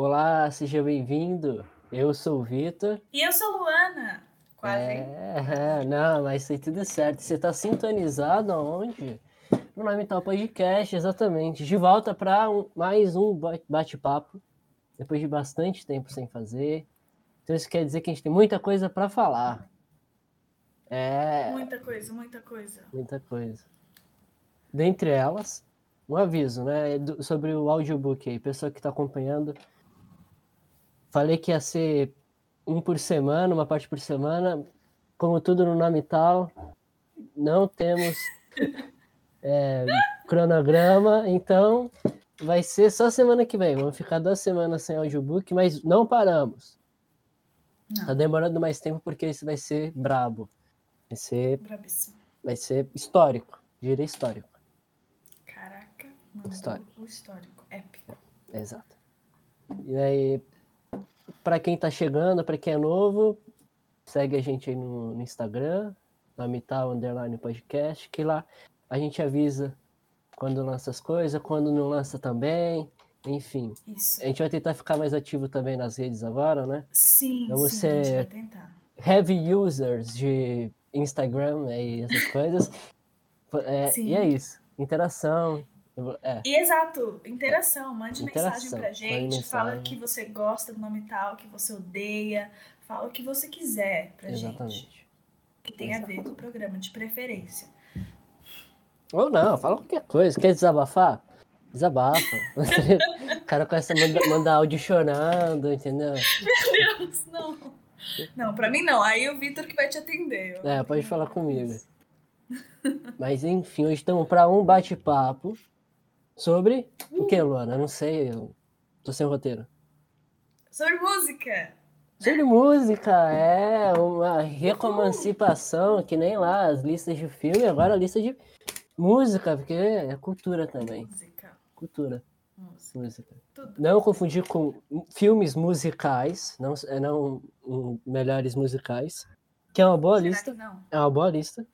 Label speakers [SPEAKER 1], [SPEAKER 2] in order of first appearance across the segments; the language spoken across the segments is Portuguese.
[SPEAKER 1] Olá, seja bem-vindo. Eu sou o Vitor.
[SPEAKER 2] E eu sou Luana. Quase.
[SPEAKER 1] É, não, mas foi tudo certo. Você está sintonizado aonde? No Nome Tal Podcast, exatamente. De volta para um, mais um bate-papo, depois de bastante tempo sem fazer. Então isso quer dizer que a gente tem muita coisa para falar.
[SPEAKER 2] É. Muita coisa, muita coisa.
[SPEAKER 1] Muita coisa. Dentre elas, um aviso, né? Sobre o audiobook aí, pessoa que está acompanhando. Falei que ia ser um por semana, uma parte por semana. Como tudo no nome tal, não temos é, cronograma, então vai ser só semana que vem. Vamos ficar duas semanas sem audiobook, mas não paramos. Não. Tá demorando mais tempo porque isso vai ser brabo. Vai ser.
[SPEAKER 2] Brabíssimo.
[SPEAKER 1] Vai ser histórico. Diria histórico.
[SPEAKER 2] Caraca, mano.
[SPEAKER 1] Histórico.
[SPEAKER 2] O histórico. Épico.
[SPEAKER 1] Exato. E aí, para quem está chegando, para quem é novo, segue a gente aí no, no Instagram, na Mital Underline Podcast, que lá a gente avisa quando lança as coisas, quando não lança também. Enfim,
[SPEAKER 2] Isso.
[SPEAKER 1] a gente vai tentar ficar mais ativo também nas redes agora, né?
[SPEAKER 2] Sim,
[SPEAKER 1] Vamos
[SPEAKER 2] sim,
[SPEAKER 1] ser
[SPEAKER 2] a gente vai tentar.
[SPEAKER 1] heavy users de Instagram e essas coisas. É, e é isso. Interação, é.
[SPEAKER 2] E exato, interação, mande
[SPEAKER 1] Interação,
[SPEAKER 2] mensagem pra gente,
[SPEAKER 1] mensagem.
[SPEAKER 2] fala que você gosta do nome tal, que você odeia, fala o que você quiser pra
[SPEAKER 1] Exatamente.
[SPEAKER 2] gente. Que tem a ver com o programa, de preferência.
[SPEAKER 1] Ou não, fala qualquer coisa. Quer desabafar? Desabafa. o cara começa a mandar, mandar áudio chorando, entendeu?
[SPEAKER 2] Meu Deus, não. Não, pra mim não. Aí o Vitor que vai te atender. eu
[SPEAKER 1] É, pode falar comigo. Mas enfim, hoje estamos para um bate-papo sobre o que, Luana? Eu não sei, eu tô sem roteiro.
[SPEAKER 2] Sobre música.
[SPEAKER 1] Sobre música, é uma recomancipação, que nem lá as listas de filme, agora a lista de música, porque é cultura também.
[SPEAKER 2] Música.
[SPEAKER 1] Cultura,
[SPEAKER 2] Música.
[SPEAKER 1] música. Não confundir com filmes musicais, não, é não hum, melhores musicais, que é uma boa
[SPEAKER 2] Será
[SPEAKER 1] lista. É uma boa lista.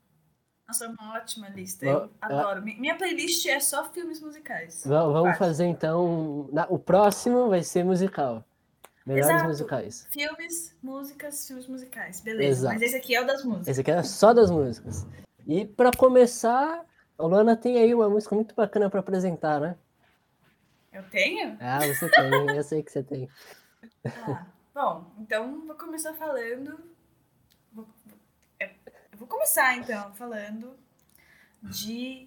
[SPEAKER 2] Nossa, é uma ótima lista. Eu adoro. Mi- Minha playlist é só filmes musicais.
[SPEAKER 1] Va- Vamos
[SPEAKER 2] Quase.
[SPEAKER 1] fazer então. o próximo vai ser musical. Melhores
[SPEAKER 2] Exato.
[SPEAKER 1] musicais.
[SPEAKER 2] Filmes, músicas, filmes musicais. Beleza.
[SPEAKER 1] Exato.
[SPEAKER 2] Mas esse aqui é o das músicas.
[SPEAKER 1] Esse aqui é só das músicas. E para começar, a Luana tem aí uma música muito bacana para apresentar, né?
[SPEAKER 2] Eu tenho?
[SPEAKER 1] Ah, você tem, eu sei que você tem.
[SPEAKER 2] Ah, bom, então vou começar falando. Eu vou começar então falando de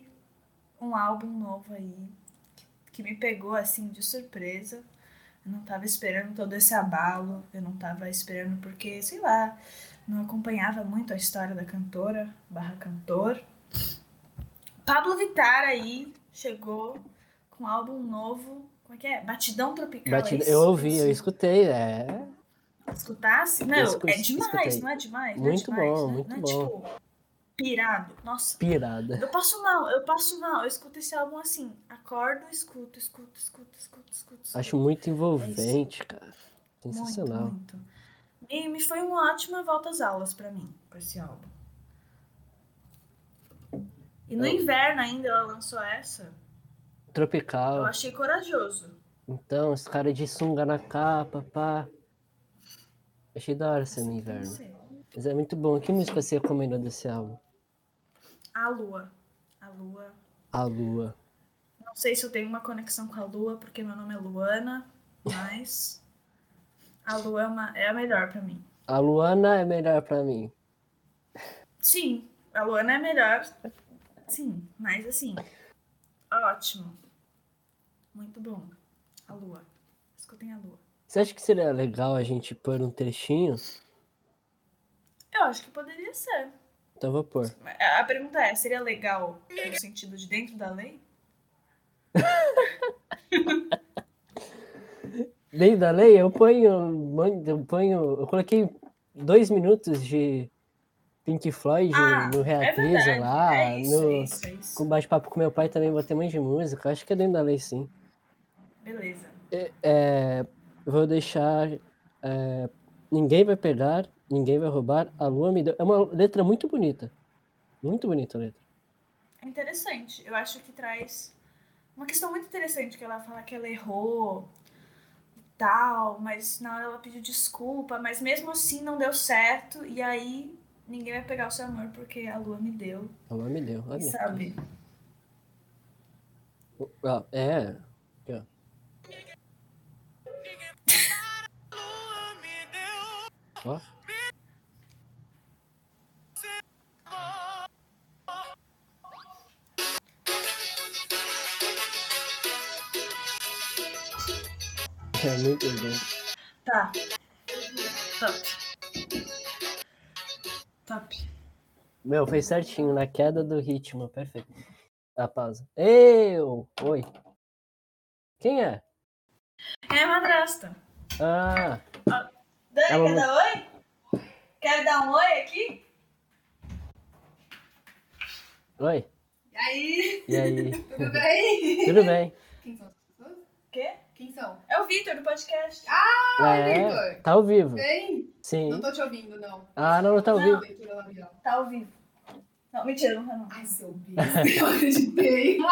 [SPEAKER 2] um álbum novo aí que, me pegou assim de surpresa. Eu não tava esperando todo esse abalo, eu não tava esperando porque, sei lá, não acompanhava muito a história da cantora barra cantor. Pablo Vittar aí chegou com um álbum novo. Como é que é? Batidão Tropical. é
[SPEAKER 1] eu ouvi, eu escutei, é.
[SPEAKER 2] Escutasse? Não,
[SPEAKER 1] escu-
[SPEAKER 2] é demais, não é demais? não
[SPEAKER 1] Muito
[SPEAKER 2] é demais,
[SPEAKER 1] bom,
[SPEAKER 2] né?
[SPEAKER 1] muito
[SPEAKER 2] não é,
[SPEAKER 1] bom.
[SPEAKER 2] tipo, pirado. Nossa,
[SPEAKER 1] Pirada.
[SPEAKER 2] eu passo mal, eu passo mal. Eu escuto esse álbum assim, acordo, escuto, escuto, escuto, escuto, escuto. escuto.
[SPEAKER 1] Acho muito envolvente, cara.
[SPEAKER 2] Muito,
[SPEAKER 1] Sensacional.
[SPEAKER 2] muito. E me foi uma ótima volta às aulas pra mim, com esse álbum. E no
[SPEAKER 1] Eu-
[SPEAKER 2] inverno ainda ela lançou essa. Eu
[SPEAKER 1] Tropical.
[SPEAKER 2] achei corajoso.
[SPEAKER 1] Então, os caras de sunga na capa, pá. Achei da hora ser no inverno. Mas é muito bom. Que música você recomendou desse álbum?
[SPEAKER 2] A lua. A lua.
[SPEAKER 1] A Lua.
[SPEAKER 2] Não sei se eu tenho uma conexão com a lua, porque meu nome é Luana, mas a lua é, uma, é a melhor pra mim.
[SPEAKER 1] A Luana é melhor pra mim.
[SPEAKER 2] Sim, a Luana é melhor. Sim, mas assim, ótimo. Muito bom. A lua. Escutem a lua.
[SPEAKER 1] Você acha que seria legal a gente pôr um trechinho?
[SPEAKER 2] Eu acho que poderia ser.
[SPEAKER 1] Então vou pôr.
[SPEAKER 2] A pergunta é, seria legal no sentido de dentro da lei?
[SPEAKER 1] Dentro da lei, eu ponho. Eu ponho. Eu coloquei dois minutos de Pink Floyd
[SPEAKER 2] Ah,
[SPEAKER 1] no
[SPEAKER 2] é
[SPEAKER 1] Reatriza
[SPEAKER 2] verdade.
[SPEAKER 1] lá.
[SPEAKER 2] é isso,
[SPEAKER 1] no,
[SPEAKER 2] é isso, é isso.
[SPEAKER 1] Com bate-papo com meu pai também botei muito de música. Acho que é dentro da lei, sim.
[SPEAKER 2] Beleza.
[SPEAKER 1] É, eu vou deixar. é, ninguém vai pegar, ninguém vai roubar. A lua me deu. É uma letra muito bonita. Muito bonita a letra.
[SPEAKER 2] É interessante. Eu acho que traz uma questão muito interessante que ela fala que ela errou tal, mas na hora ela pediu desculpa, mas mesmo assim não deu certo, e aí ninguém vai pegar o seu amor porque a lua me deu.
[SPEAKER 1] A lua me deu, olha.
[SPEAKER 2] Sabe?
[SPEAKER 1] É. ó. É muito bem.
[SPEAKER 2] Tá. Top. Top.
[SPEAKER 1] Meu, fez certinho na queda do ritmo, perfeito. A pausa. Eu! Oi. Quem é?
[SPEAKER 2] É a madrasta.
[SPEAKER 1] Ah,
[SPEAKER 2] Dani,
[SPEAKER 1] Ela
[SPEAKER 2] quer
[SPEAKER 1] não-
[SPEAKER 2] dar oi? Quer dar um oi aqui?
[SPEAKER 1] oi.
[SPEAKER 3] E aí?
[SPEAKER 1] E aí?
[SPEAKER 3] Tudo bem?
[SPEAKER 1] Tudo bem?
[SPEAKER 3] Quem são as pessoas?
[SPEAKER 2] Quê?
[SPEAKER 3] Quem são?
[SPEAKER 2] É o Vitor do podcast.
[SPEAKER 3] Ai,
[SPEAKER 1] É,
[SPEAKER 3] Vitor.
[SPEAKER 1] tá ao vivo.
[SPEAKER 3] Bem?
[SPEAKER 1] Sim.
[SPEAKER 3] Não tô te ouvindo, não.
[SPEAKER 1] Ah, não, não tá ao vivo.
[SPEAKER 3] Labial.
[SPEAKER 2] Tá ao vivo. Não, mentira, não tá não.
[SPEAKER 3] Ai, seu besta. Eu acreditei.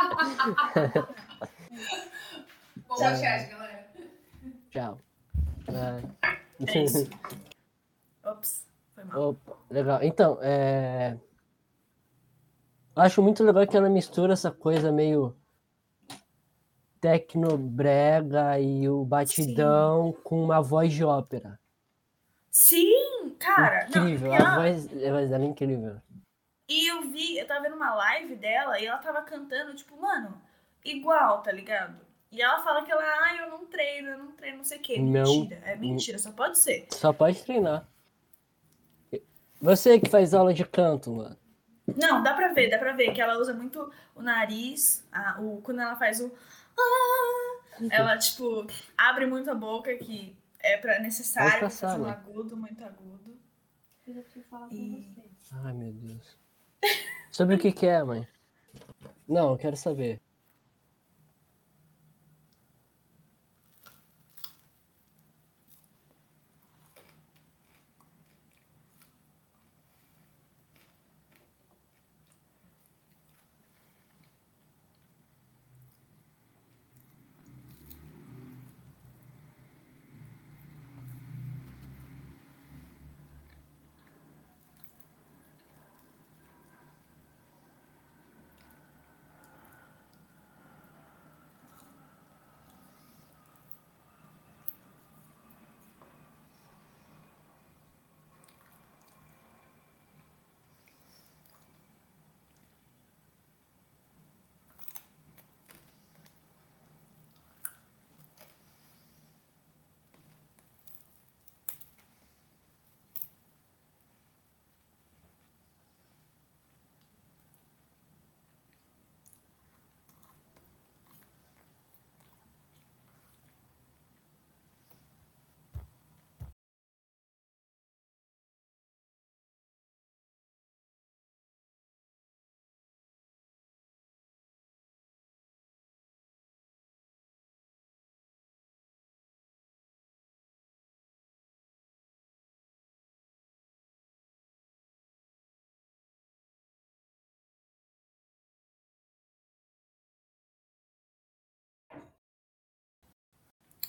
[SPEAKER 3] Bom chat, galera.
[SPEAKER 1] Tchau. Ah.
[SPEAKER 2] É isso. Ops, foi mal.
[SPEAKER 1] Opa, legal. Então, é... Acho muito legal que ela mistura essa coisa meio tecnobrega e o batidão com uma voz de ópera.
[SPEAKER 2] Sim, cara. não,
[SPEAKER 1] Incrível, a
[SPEAKER 2] ela-
[SPEAKER 1] voz, a voz dela é incrível.
[SPEAKER 2] E eu vi, eu tava vendo uma live dela e ela tava cantando, tipo, mano, igual, tá ligado? E ela fala que ela, ah, eu não treino, eu não treino, não sei o quê.
[SPEAKER 1] Não.
[SPEAKER 2] Mentira, é mentira, só pode ser.
[SPEAKER 1] Só pode treinar. Você que faz aula de canto, mano.
[SPEAKER 2] Não, dá pra ver, dá pra ver que ela usa muito o nariz, a- o, quando ela faz o. Ah, ela, tipo, abre muito a boca, que é pra necessário pra fazer um
[SPEAKER 1] mãe.
[SPEAKER 2] agudo, muito agudo.
[SPEAKER 4] Eu preciso falar com
[SPEAKER 2] E-
[SPEAKER 4] você.
[SPEAKER 1] Ai, meu Deus. Sobre o que que é, mãe? Não, eu quero saber.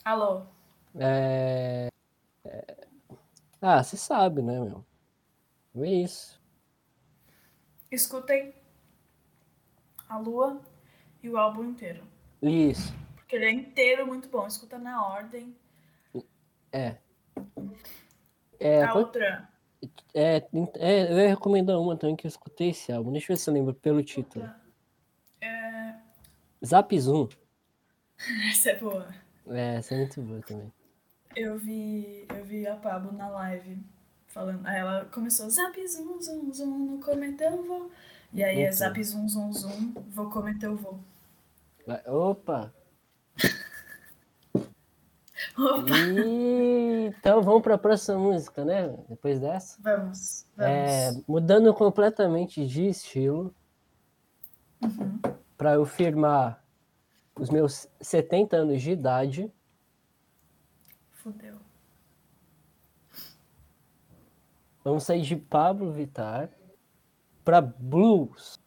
[SPEAKER 2] Alô?
[SPEAKER 1] É... é- Ah, você sabe, né, meu? É isso.
[SPEAKER 2] Escutem a lua e o álbum inteiro.
[SPEAKER 1] Isso.
[SPEAKER 2] Porque ele é inteiro muito bom. Escuta na ordem.
[SPEAKER 1] É. É,
[SPEAKER 2] a outra.
[SPEAKER 1] é, é, eu ia recomendar uma também que eu escutei esse álbum. Deixa eu ver se eu lembro pelo título.
[SPEAKER 2] outra. É...
[SPEAKER 1] Zap Zoom.
[SPEAKER 2] Essa é boa.
[SPEAKER 1] É, essa é muito boa também.
[SPEAKER 2] Eu vi, eu vi a Pablo na live falando. Aí ela começou zap zum zum zum, não cometeu o voo. E aí é zap zum zum zum, vou voo.
[SPEAKER 1] Vai- Opa!
[SPEAKER 2] Opa,
[SPEAKER 1] E... Então vamos para a próxima música, né? Depois dessa.
[SPEAKER 2] vamos, vamos.
[SPEAKER 1] É, mudando completamente de estilo,
[SPEAKER 2] Uhum.
[SPEAKER 1] para eu firmar os meus 70 anos de idade,
[SPEAKER 2] Fudeu.
[SPEAKER 1] vamos sair de Pablo Vittar para blues.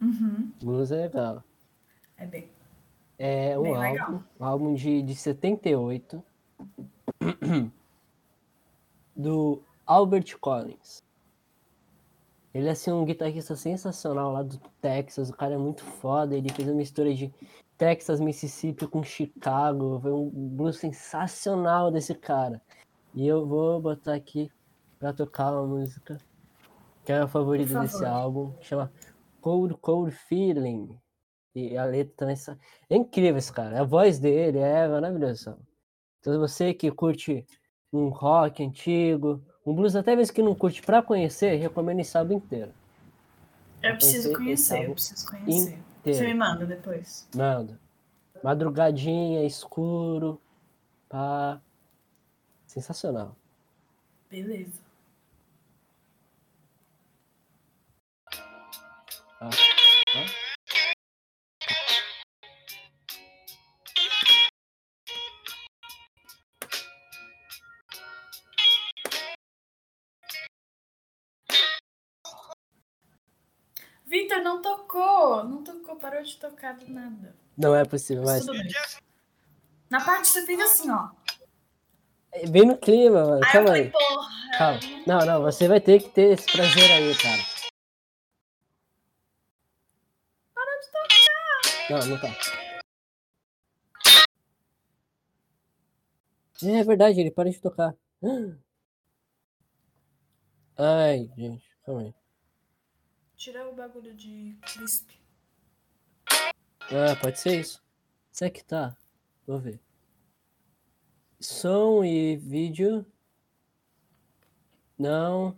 [SPEAKER 2] Uhum.
[SPEAKER 1] Blues é legal.
[SPEAKER 2] É bem.
[SPEAKER 1] É um
[SPEAKER 2] Bem
[SPEAKER 1] álbum,
[SPEAKER 2] legal.
[SPEAKER 1] um álbum de, de 78 do Albert Collins. Ele é assim, um guitarrista sensacional lá do Texas, o cara é muito foda, ele fez uma mistura de Texas, Mississippi com Chicago, foi um blues sensacional desse cara. E eu vou botar aqui pra tocar uma música que é a favorita desse álbum, chama Cold Cold Feeling. E a letra também sa- é incrível esse cara, a voz dele é maravilhosa. Então você que curte um rock antigo, um blues até mesmo que não curte pra conhecer, recomendo esse álbum inteiro.
[SPEAKER 2] Eu preciso
[SPEAKER 1] conhecer
[SPEAKER 2] eu preciso conhecer. Você me manda depois.
[SPEAKER 1] Mando. Madrugadinha, escuro, pá. Sensacional.
[SPEAKER 2] Beleza.
[SPEAKER 1] Ó,
[SPEAKER 2] parou de tocar do nada.
[SPEAKER 1] Não é possível,
[SPEAKER 2] Mas. Na parte você fez assim, ó.
[SPEAKER 1] É Bem no clima, mano.
[SPEAKER 2] Eu
[SPEAKER 1] Calma aí.
[SPEAKER 2] porra.
[SPEAKER 1] Calma. Não, não, você vai ter que ter esse prazer aí, cara.
[SPEAKER 2] Parou de tocar.
[SPEAKER 1] Não, não tá. É verdade, ele para de tocar. Ai, gente, calma aí.
[SPEAKER 2] Tira o bagulho de crisp.
[SPEAKER 1] Ah, pode ser isso. Será que tá? Vou ver. Som e vídeo. Não.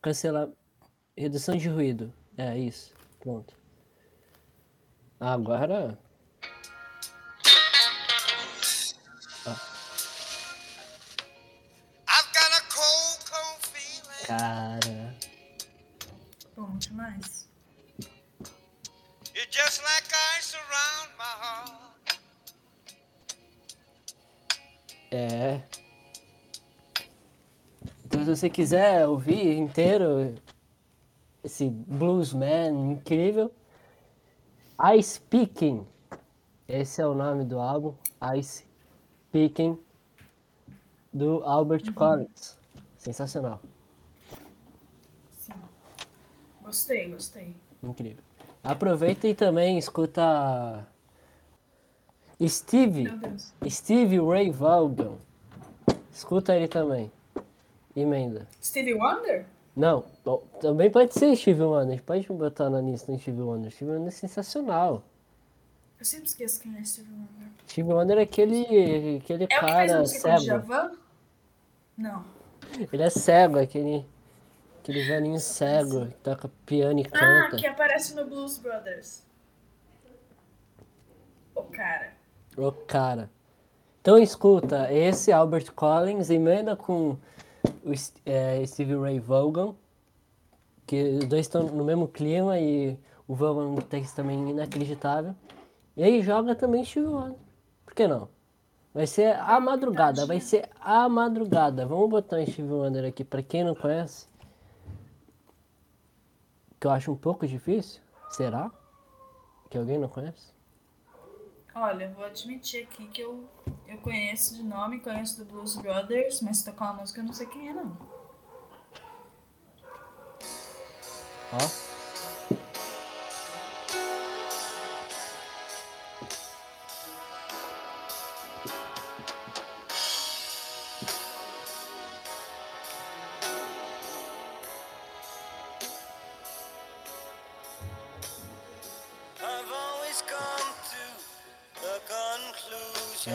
[SPEAKER 1] Cancelar. Redução de ruído. É isso. Pronto. Agora.
[SPEAKER 5] I've got a cold, cold feeling.
[SPEAKER 1] Cara.
[SPEAKER 2] Bom, demais.
[SPEAKER 1] É. Então, se você quiser ouvir inteiro esse bluesman incrível, Ice Picking. Esse é o nome do álbum, Ice Picking, do Albert Collins. Sensacional,
[SPEAKER 2] Sim. Gostei, gostei.
[SPEAKER 1] incrível. Aproveita e também escuta Steve. Steve Ray Vaughan. Escuta ele também. Emenda.
[SPEAKER 2] Stevie Wonder?
[SPEAKER 1] Não, também pode ser Steve Wonder. Pode botar na lista Steve Wonder. Steve Wonder é sensacional.
[SPEAKER 2] Eu sempre esqueço quem é Stevie Wonder.
[SPEAKER 1] Steve Wonder é aquele, aquele
[SPEAKER 2] É
[SPEAKER 1] cara cego.
[SPEAKER 2] Não.
[SPEAKER 1] Ele é cego, aquele, aquele velhinho cego que toca piano e
[SPEAKER 2] Ah,
[SPEAKER 1] canta.
[SPEAKER 2] que aparece no Blues Brothers. O cara.
[SPEAKER 1] Ô, cara. Então escuta, esse Albert Collins emenda com o é, Steve Ray Vaughan, que os dois estão no mesmo clima e o Vaughan no texto também inacreditável. E aí joga também Steve Wonder. Por que não? Vai ser a madrugada, vai ser a madrugada. Vamos botar um Steve Wonder aqui pra quem não conhece. Que eu acho um pouco difícil. Será? Que alguém não conhece?
[SPEAKER 2] Olha, vou admitir aqui que eu, eu conheço de nome, conheço do Blues Brothers, mas se tocar uma música eu não sei quem é, não.
[SPEAKER 1] Ó.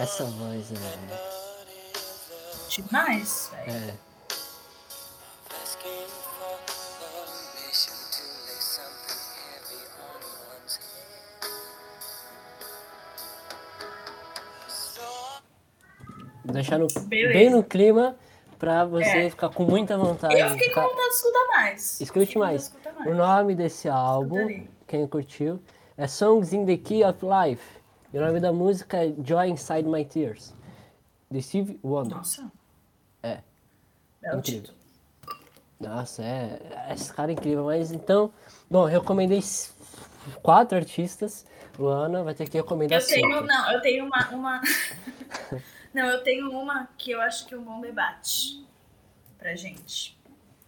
[SPEAKER 1] Essa voz é.
[SPEAKER 5] love.
[SPEAKER 2] Demais, velho.
[SPEAKER 1] É. Deixar no, bem no clima pra você
[SPEAKER 2] É.
[SPEAKER 1] ficar com muita vontade.
[SPEAKER 2] Eu fiquei com
[SPEAKER 1] ficar-
[SPEAKER 2] vontade de escutar mais.
[SPEAKER 1] Escute
[SPEAKER 2] com
[SPEAKER 1] mais.
[SPEAKER 2] escutar
[SPEAKER 1] O
[SPEAKER 2] mais.
[SPEAKER 1] nome desse álbum,
[SPEAKER 2] Escutarei.
[SPEAKER 1] quem curtiu, é Songs in the Key of Life. E o nome da música é Joy Inside My Tears. De Steve Wonder.
[SPEAKER 2] Nossa.
[SPEAKER 1] É.
[SPEAKER 2] Belo
[SPEAKER 1] Incrível.
[SPEAKER 2] título.
[SPEAKER 1] Nossa, é. Esse cara é incrível. Mas então, bom, recomendei quatro artistas. Luana vai ter que recomendar
[SPEAKER 2] Eu tenho,
[SPEAKER 1] cinco.
[SPEAKER 2] não, eu tenho uma, uma... Não, eu tenho uma que eu acho que é um bom debate pra gente.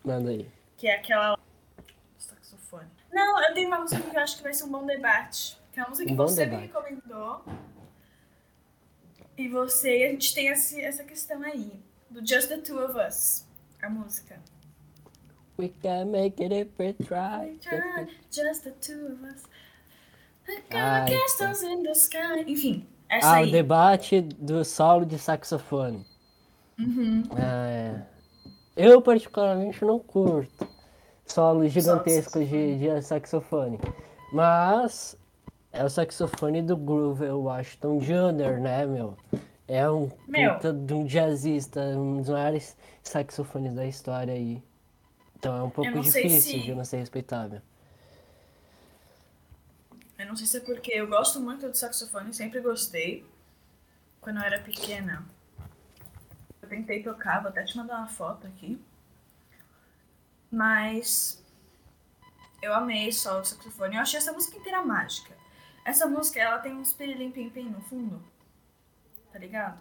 [SPEAKER 1] Manda aí.
[SPEAKER 2] Que é aquela do saxofone. Não, eu tenho uma música que eu acho que vai ser um bom debate. Que é uma música que
[SPEAKER 1] Um bom
[SPEAKER 2] você
[SPEAKER 1] debate.
[SPEAKER 2] me recomendou. E você, a gente tem esse, essa questão aí. Do Just the Two of Us. A música.
[SPEAKER 1] We can make it if we try.
[SPEAKER 2] Just the two of us.
[SPEAKER 1] Ai,
[SPEAKER 2] Castles in the sky. Enfim, essa
[SPEAKER 1] Ah,
[SPEAKER 2] aí.
[SPEAKER 1] o debate do solo de saxofone.
[SPEAKER 2] Uhum.
[SPEAKER 1] É, eu, particularmente, não curto solos gigantescos de, de saxofone. Mas é o saxofone do Groove Washington Jr., né, meu? É um
[SPEAKER 2] Meu.
[SPEAKER 1] puta de um jazzista, um dos maiores saxofones da história aí. Então é um pouco difícil
[SPEAKER 2] se-
[SPEAKER 1] de não ser respeitável.
[SPEAKER 2] Eu não sei se é porque eu gosto muito de saxofone, sempre gostei. Quando eu era pequena, eu tentei tocar, vou até te mandar uma foto aqui. Mas eu amei só o saxofone. Eu achei essa música inteira mágica. Essa música, ela tem uns pirilim pim pim no fundo. Tá ligado?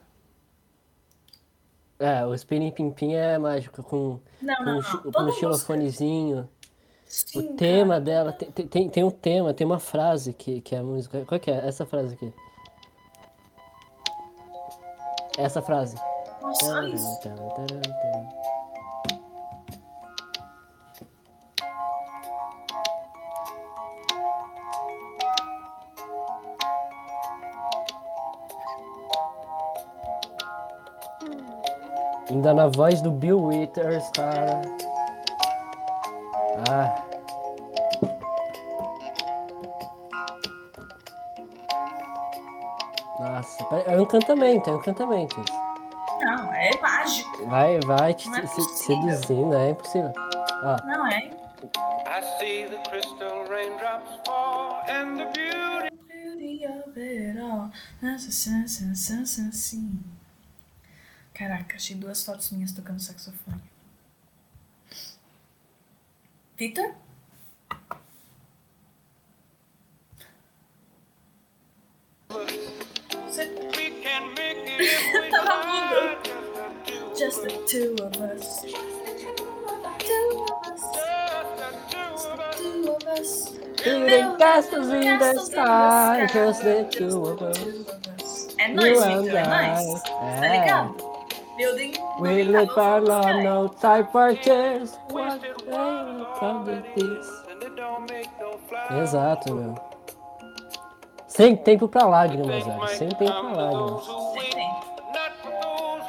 [SPEAKER 1] É, o Spinning Pim Pim é mágico, com,
[SPEAKER 2] Não,
[SPEAKER 1] com,
[SPEAKER 2] não, não.
[SPEAKER 1] com um xilofonezinho.
[SPEAKER 2] Sim,
[SPEAKER 1] O tema
[SPEAKER 2] cara.
[SPEAKER 1] dela tem, tem- tem, um tema, tem uma frase que, que é a música. Qual que é? Essa frase aqui. Essa frase.
[SPEAKER 2] Nossa, isso.
[SPEAKER 1] Ainda na voz do Bill Withers, cara. Ah. Nossa, é um encantamento, é um encantamento.
[SPEAKER 2] Não, é mágico.
[SPEAKER 1] Vai, vai te
[SPEAKER 2] é
[SPEAKER 1] se-
[SPEAKER 2] possível.
[SPEAKER 1] seduzindo, é impossível. Ó,
[SPEAKER 2] Não é?
[SPEAKER 5] I see the crystal raindrops fall and the beauty.
[SPEAKER 2] Of it all. Nossa, sim, sim, sim, sim, sim. Caraca, achei duas fotos minhas tocando saxofone. Vitor? Você- Tava mudo. Just the two of us. Two of us.
[SPEAKER 5] Two of us.
[SPEAKER 1] Building castles in the sky, just the two of us.
[SPEAKER 2] É nóis, Vitor, é nóis. Tá
[SPEAKER 1] É.
[SPEAKER 2] ligado? Building.
[SPEAKER 1] We
[SPEAKER 2] sky.
[SPEAKER 1] no
[SPEAKER 5] flower.
[SPEAKER 1] Exato, meu. Sem tempo pra lágrimas, velho. Sem tempo pra lágrimas.
[SPEAKER 2] Sem tempo.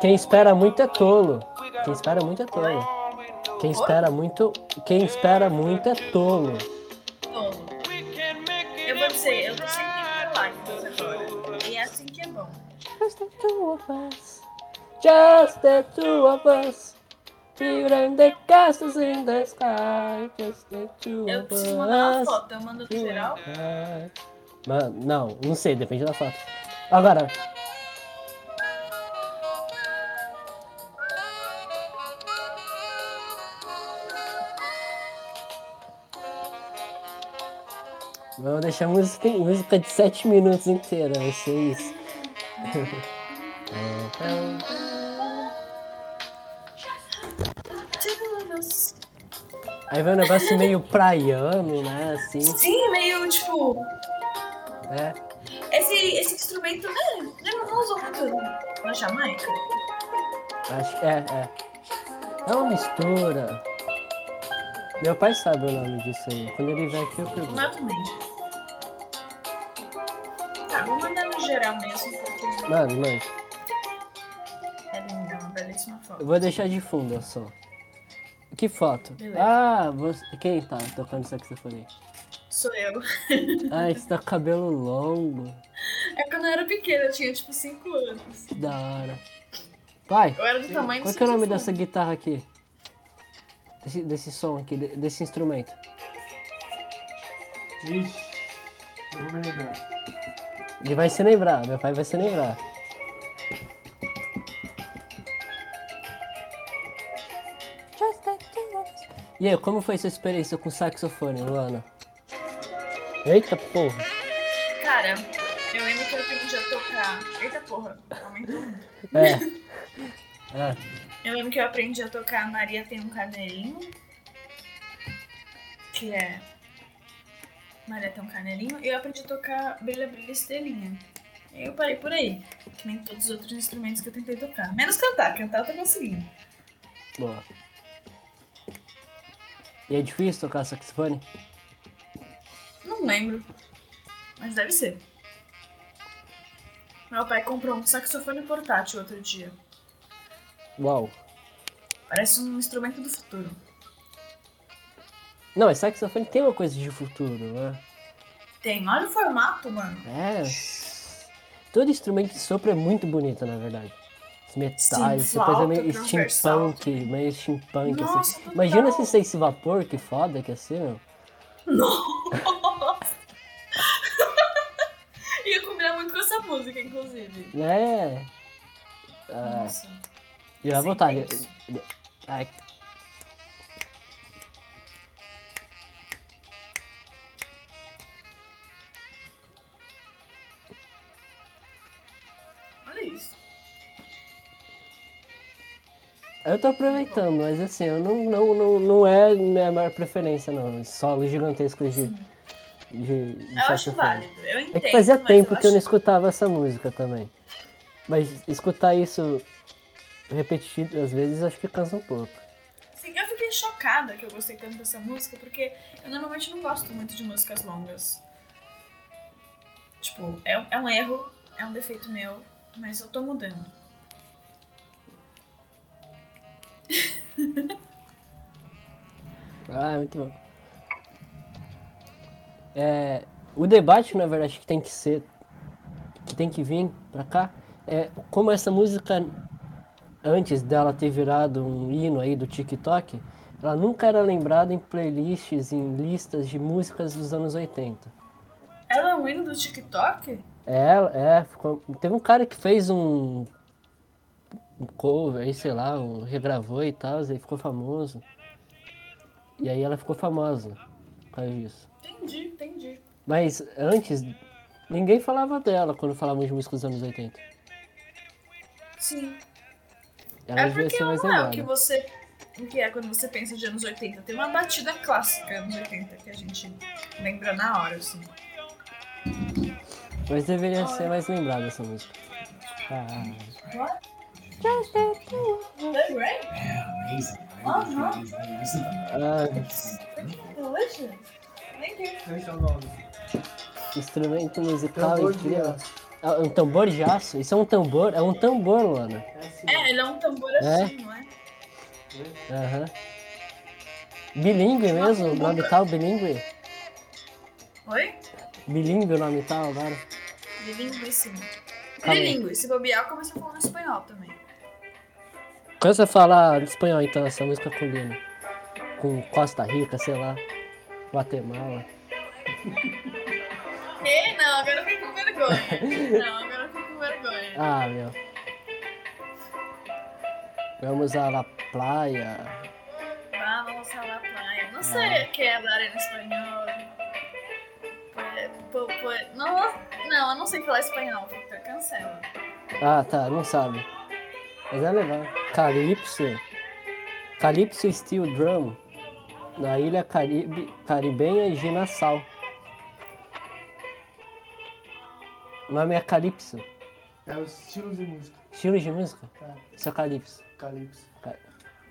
[SPEAKER 1] Quem espera muito é tolo. Quem espera muito é tolo. Quem espera muito, quem espera muito é tolo.
[SPEAKER 2] Tolo. Eu vou dizer, eu tô sem tempo pra lágrimas agora. E é assim que é bom.
[SPEAKER 1] Just the two of us. Just the us. Castles in the sky. Just the two
[SPEAKER 2] Eu
[SPEAKER 1] of
[SPEAKER 2] preciso mandar uma
[SPEAKER 1] us.
[SPEAKER 2] foto. Eu mando no geral.
[SPEAKER 1] Mano, não, não sei, depende da foto. Agora. Vamos deixar música, música de 7 minutos inteira, vai ser isso. Aí vai um negócio meio praiano, né? Assim,
[SPEAKER 2] Sim, meio tipo.
[SPEAKER 1] né?
[SPEAKER 2] Esse, esse instrumento, né? Já não usou muito na Jamaica?
[SPEAKER 1] Acho que é, é. É uma mistura. Meu pai sabe o nome disso aí. Quando ele vier aqui eu pergunto.
[SPEAKER 2] Provavelmente. Tá, vou mandar no geral mesmo, porque
[SPEAKER 1] Mano, mano, eu vou deixar de fundo só. Que foto?
[SPEAKER 2] Beleza.
[SPEAKER 1] Ah, você... quem tá tocando saxofone?
[SPEAKER 2] Sou eu.
[SPEAKER 1] Ah, você tá com cabelo longo.
[SPEAKER 2] É quando eu era pequena, eu tinha tipo 5 anos.
[SPEAKER 1] Da hora. Pai,
[SPEAKER 2] Eu era do tamanho
[SPEAKER 1] qual que é o nome
[SPEAKER 2] saxofone.
[SPEAKER 1] dessa guitarra aqui? Desse, desse som aqui, de- desse instrumento.
[SPEAKER 6] Ixi, eu vou me lembrar.
[SPEAKER 1] Ele vai se lembrar, meu pai vai se lembrar. E aí, como foi sua experiência com saxofone, Luana? Eita porra.
[SPEAKER 2] Cara, eu lembro que eu aprendi a tocar. Eita porra, aumentou.
[SPEAKER 1] É. Ah,
[SPEAKER 2] Eu lembro que eu aprendi a tocar Maria tem um carneirinho. Que é. Maria tem um carneirinho. E eu aprendi a tocar Brilha Brilha Estrelinha. E eu parei por aí. Que nem todos os outros instrumentos que eu tentei tocar. Menos cantar, cantar eu tô conseguindo.
[SPEAKER 1] boa. E é difícil tocar saxofone?
[SPEAKER 2] Não lembro. Mas deve ser. Meu pai comprou um saxofone portátil outro dia.
[SPEAKER 1] Uau.
[SPEAKER 2] Parece um instrumento do futuro.
[SPEAKER 1] Não, mas saxofone tem uma coisa de futuro, né?
[SPEAKER 2] Tem, olha o formato, mano.
[SPEAKER 1] É. Todo instrumento de sopro é muito bonito, na verdade. Os metais,
[SPEAKER 2] Sim,
[SPEAKER 1] essa coisa
[SPEAKER 2] flauta,
[SPEAKER 1] meio steampunk, meio steampunk,
[SPEAKER 2] Nossa,
[SPEAKER 1] assim. Imagina se saísse vapor, que foda que ia ser, meu.
[SPEAKER 2] Nossa! Ia combinar muito com essa música, inclusive.
[SPEAKER 1] É. Ah,
[SPEAKER 2] Nossa.
[SPEAKER 1] e vai voltar.
[SPEAKER 2] é
[SPEAKER 1] eu tô aproveitando, mas assim, eu não, não, não, não é minha maior preferência, não. Solo gigantesco de, de, de
[SPEAKER 2] Eu acho válido. Eu entendo.
[SPEAKER 1] É que fazia tempo
[SPEAKER 2] eu
[SPEAKER 1] que eu não escutava essa música também. Mas escutar isso repetido às vezes acho que cansa um pouco.
[SPEAKER 2] Sim, eu fiquei chocada que eu gostei tanto dessa música, porque eu normalmente não gosto muito de músicas longas. Tipo, é, é um erro, é um defeito meu, mas eu tô mudando.
[SPEAKER 1] Ah, muito bom. É, o debate, na verdade, que tem que ser, que tem que vir pra cá, é como essa música, antes dela ter virado um hino aí do TikTok, ela nunca era lembrada em playlists, em listas de músicas dos anos 80.
[SPEAKER 2] Ela é um hino do TikTok?
[SPEAKER 1] É, é, ficou- teve um cara que fez um cover aí, sei lá, um, regravou e tal, aí ficou famoso. E aí ela ficou famosa por causa disso.
[SPEAKER 2] Entendi, entendi.
[SPEAKER 1] Mas antes, ninguém falava dela quando falava de música dos anos 80.
[SPEAKER 2] Sim.
[SPEAKER 1] Ela
[SPEAKER 2] é porque
[SPEAKER 1] ser mais
[SPEAKER 2] não é o que
[SPEAKER 1] lembrada.
[SPEAKER 2] você. O que é quando você pensa de anos 80? Tem uma batida clássica anos 80 que a gente lembra na hora, assim.
[SPEAKER 1] Mas deveria ser mais lembrada essa música. Ah,
[SPEAKER 2] right.
[SPEAKER 3] Amazing.
[SPEAKER 2] Uh-huh. Delicious. Thank you.
[SPEAKER 6] Esse é o nome.
[SPEAKER 1] instrumento musical incrível. Ah, um tambor de aço? Isso é um tambor? É um tambor, Luana.
[SPEAKER 6] É.
[SPEAKER 2] É, ele é um tambor assim, não é?
[SPEAKER 1] Aham. Bilíngue mesmo? Nome tal, bilíngue?
[SPEAKER 2] Oi?
[SPEAKER 1] Bilíngue o nome tal agora?
[SPEAKER 2] Bilinguíssimo. Bilingue. Se bobear, começa falando espanhol também.
[SPEAKER 1] Quando você falar espanhol, então, essa música combina. Com Costa Rica, sei lá, Guatemala.
[SPEAKER 2] Ei, não, agora eu fico com vergonha. Não, agora eu fico com vergonha.
[SPEAKER 1] Ah, meu. Vamos à la playa.
[SPEAKER 2] Vamos a la playa. No sé qué hablar en español. Pues, pues, pues, no, não, eu não sei falar espanhol, Victor. Cancela.
[SPEAKER 1] Ah, tá, não sabe. Mas é legal. Calypso. Calypso Steel Drum. Na ilha Caribe, caribenha de Nassau. O nome é Calypso.
[SPEAKER 6] É o estilo de música.
[SPEAKER 1] Estilo de música?
[SPEAKER 6] Tá.
[SPEAKER 1] Isso é Calypso.
[SPEAKER 6] Calypso.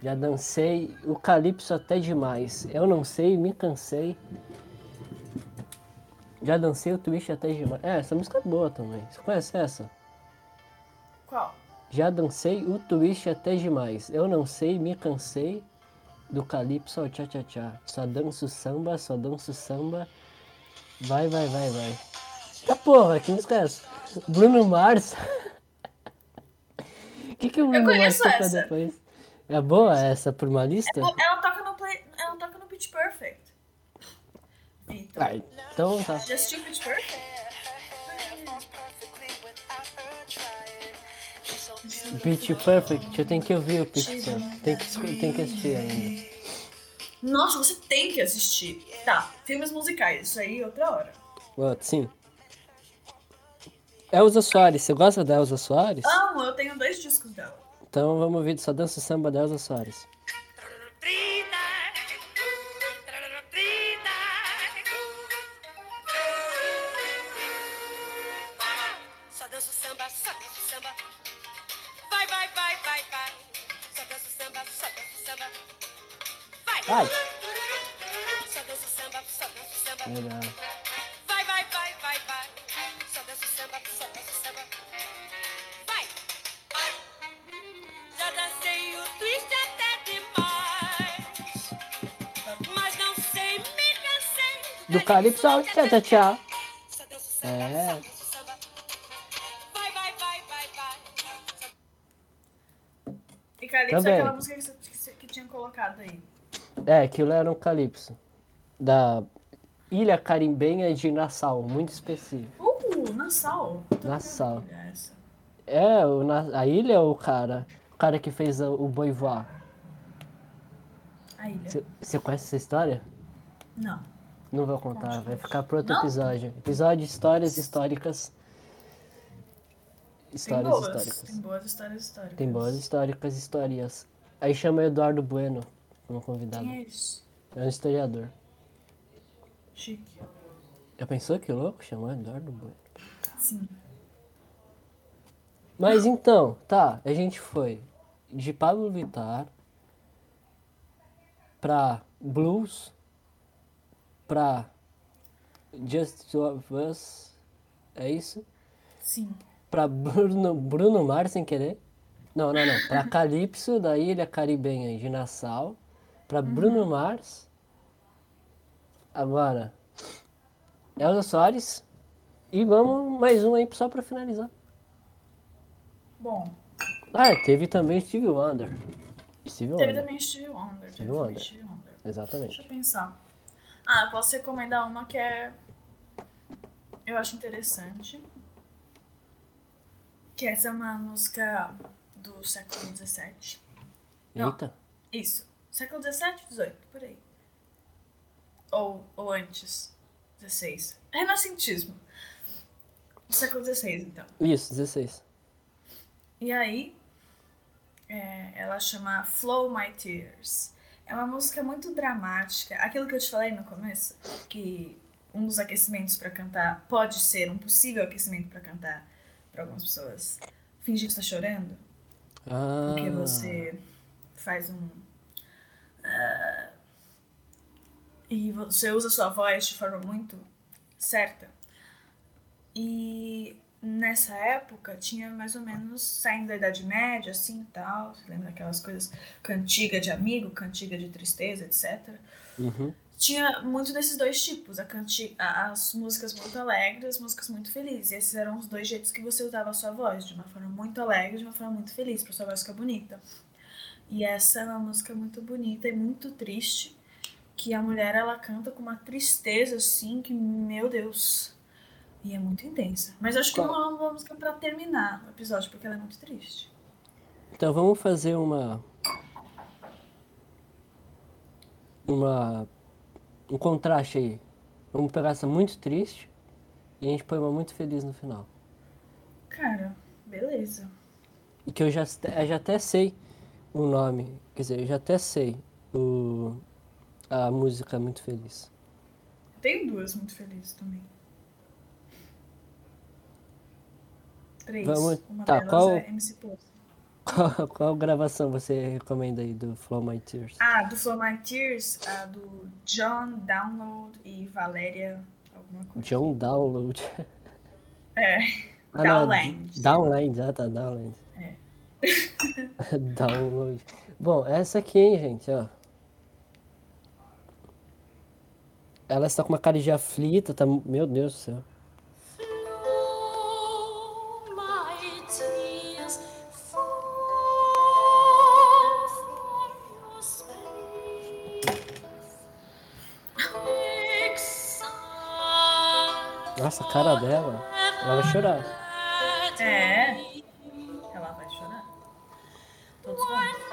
[SPEAKER 1] Já dancei o Calypso até demais. Eu não sei, me cansei. Já dancei o Twist até demais. É, essa música é boa também. Você conhece essa?
[SPEAKER 2] Qual?
[SPEAKER 1] Já dancei o twist até demais. Eu não sei, me cansei do calypso ao tchá tchá tchá. Só danço samba, só danço samba. Vai, vai, vai, vai. Tá porra, que música é essa? Bruno Mars. O que, que o Bruno Mars
[SPEAKER 2] conheço
[SPEAKER 1] tocou
[SPEAKER 2] essa.
[SPEAKER 1] depois? É boa essa por uma lista?
[SPEAKER 2] Ela, ela toca no play, ela toca no Pitch Perfect.
[SPEAKER 1] Ah, então tá.
[SPEAKER 2] Já assistiu Pitch Perfect?
[SPEAKER 1] Beat Perfect, eu tenho que ouvir o Pitch Perfect. Tem que, tem que assistir ainda.
[SPEAKER 2] Nossa, você tem que assistir. Tá, filmes musicais, isso aí outra hora.
[SPEAKER 1] Outro, sim. Elza Soares, você gosta da Elza Soares?
[SPEAKER 2] Amo, eu tenho dois discos dela.
[SPEAKER 1] Então vamos ouvir só dança samba da Elza Soares.
[SPEAKER 7] Samba. Vai, vai, vai, vai, vai.
[SPEAKER 2] E Calypso
[SPEAKER 1] Também.
[SPEAKER 2] é aquela música que você que tinha colocado aí.
[SPEAKER 1] É, aquilo era um Calypso. Da Ilha Carimbenha de Nassau, muito específico.
[SPEAKER 2] Uh, Nassau.
[SPEAKER 1] Nassau.
[SPEAKER 2] Essa.
[SPEAKER 1] É, o, Na- a ilha ou o cara? O cara que fez a- o boi voar.
[SPEAKER 2] A ilha.
[SPEAKER 1] Você conhece essa história?
[SPEAKER 2] Não.
[SPEAKER 1] Não vou contar, vai ficar pro outro
[SPEAKER 2] Não?
[SPEAKER 1] episódio. Episódio Histórias Históricas.
[SPEAKER 2] Tem
[SPEAKER 1] Histórias
[SPEAKER 2] boas.
[SPEAKER 1] históricas.
[SPEAKER 2] Tem boas histórias históricas.
[SPEAKER 1] Tem boas históricas, histórias. Aí chama Eduardo Bueno como convidado.
[SPEAKER 2] Quem é isso?
[SPEAKER 1] É um historiador.
[SPEAKER 2] Chique.
[SPEAKER 1] Já pensou que louco chamar Eduardo Bueno?
[SPEAKER 2] Sim.
[SPEAKER 1] Mas então, tá, a gente foi de Pablo Vittar pra blues, pra Just Two of Us, é isso?
[SPEAKER 2] Sim.
[SPEAKER 1] Pra Bruno, Bruno Mars sem querer. Não, não, não. Pra Calypso da Ilha Caribenha de Nassau. Pra Bruno Mars. Agora, Elza Soares. E vamos mais um aí só pra finalizar.
[SPEAKER 2] Bom,
[SPEAKER 1] Ah, teve também Steve Wonder. Steve
[SPEAKER 2] teve
[SPEAKER 1] Wonder,
[SPEAKER 2] também Steve Wonder. Teve
[SPEAKER 1] Steve Wonder.
[SPEAKER 2] Wonder. Deixa
[SPEAKER 1] exatamente.
[SPEAKER 2] eu pensar. Ah, posso recomendar uma que é. Eu acho interessante. Que essa é uma música do século XVII. Não.
[SPEAKER 1] Eita,
[SPEAKER 2] Isso. Século XVII, XVIII, por aí. Ou, ou antes. XVI. Renascentismo. Século XVI, então.
[SPEAKER 1] isso, 16.
[SPEAKER 2] E aí, é, ela chama Flow My Tears. É uma música muito dramática. Aquilo que eu te falei no começo, que um dos aquecimentos pra cantar pode ser um possível aquecimento pra cantar pra algumas pessoas. Fingir que está chorando,
[SPEAKER 1] Ah,
[SPEAKER 2] porque você faz um. ah, e você usa sua voz de forma muito certa. E nessa época tinha mais ou menos saindo da Idade Média, assim tal. Você lembra daquelas coisas? Cantiga de amigo, cantiga de tristeza, etc.
[SPEAKER 1] uhum.
[SPEAKER 2] Tinha muito desses dois tipos, a canti as músicas muito alegres, as músicas muito felizes. E esses eram os dois jeitos que você usava a sua voz, de uma forma muito alegre, de uma forma muito feliz, pra sua voz ficar bonita. E essa é uma música muito bonita e muito triste, que a mulher ela canta com uma tristeza assim, que meu Deus. E é muito intensa. Mas acho que
[SPEAKER 1] Qual?
[SPEAKER 2] não é uma música pra terminar o episódio, porque ela é muito triste.
[SPEAKER 1] Então vamos fazer uma. Uma. Um contraste aí. Vamos pegar essa muito triste e a gente põe uma muito feliz no final.
[SPEAKER 2] Cara, beleza.
[SPEAKER 1] E que eu já, eu já até sei o nome. Quer dizer, eu já até sei o, a música muito feliz.
[SPEAKER 2] Tenho duas muito felizes também. Três.
[SPEAKER 1] Vamos-
[SPEAKER 2] Uma
[SPEAKER 1] tá, qual-
[SPEAKER 2] é MC Pose.
[SPEAKER 1] Qual, qual gravação você recomenda aí do Flow My Tears?
[SPEAKER 2] Ah, do Flow My Tears, a do John Download e Valéria alguma coisa.
[SPEAKER 1] John Download.
[SPEAKER 2] É,
[SPEAKER 1] Ah, não,
[SPEAKER 2] Downland.
[SPEAKER 1] Downland, ah tá, Downland.
[SPEAKER 2] É.
[SPEAKER 1] Download. Bom, essa aqui, hein, gente, ó. Ela está com uma cara de aflita, tá... Meu Deus do céu. cara dela, ela vai chorar.
[SPEAKER 2] É. Ela vai chorar. Todos vão.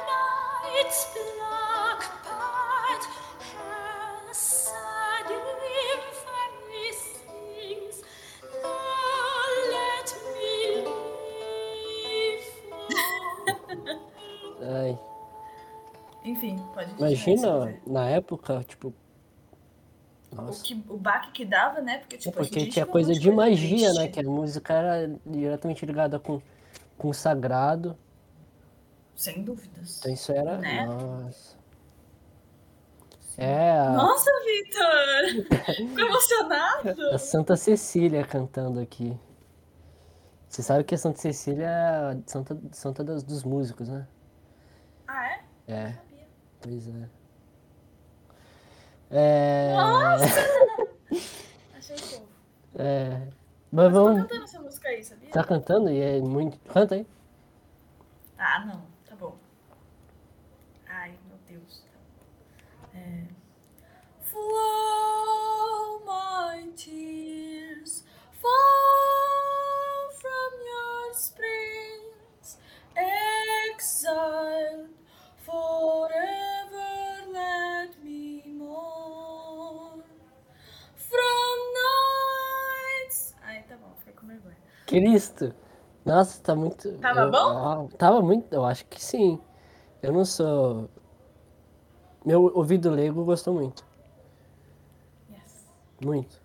[SPEAKER 1] Ai.
[SPEAKER 2] Enfim, pode
[SPEAKER 1] Imagina, na época, tipo,
[SPEAKER 2] o,
[SPEAKER 1] Nossa.
[SPEAKER 2] que, o baque que dava, né? Porque,
[SPEAKER 1] É
[SPEAKER 2] tipo, em
[SPEAKER 1] porque tinha coisa de magia, né? Que a música era diretamente ligada com, com o sagrado.
[SPEAKER 2] Sem dúvidas.
[SPEAKER 1] Então isso era.
[SPEAKER 2] Né?
[SPEAKER 1] Nossa. É, a,
[SPEAKER 2] Nossa, Vitor! Ficou emocionado!
[SPEAKER 1] a Santa Cecília cantando aqui. Você sabe que a Santa Cecília é a santa, santa dos, dos músicos, né?
[SPEAKER 2] Ah, é?
[SPEAKER 1] É,
[SPEAKER 2] Sabia.
[SPEAKER 1] pois é. É.
[SPEAKER 2] Achei fofo.
[SPEAKER 1] é mas
[SPEAKER 2] Mas tô
[SPEAKER 1] vamos.
[SPEAKER 2] cantando essa música aí, sabia?
[SPEAKER 1] Tá cantando e é muito. Canta aí.
[SPEAKER 2] Ah, não. Tá bom. Ai, meu Deus. É... Flow my tears, fall from your springs, exiled forever
[SPEAKER 1] Cristo! Nossa, tá muito.
[SPEAKER 2] Tava
[SPEAKER 1] eu-
[SPEAKER 2] bom?
[SPEAKER 1] ah, tava muito. Eu acho que sim. Eu não sou. Meu ouvido leigo gostou muito.
[SPEAKER 2] Yes.
[SPEAKER 1] Muito.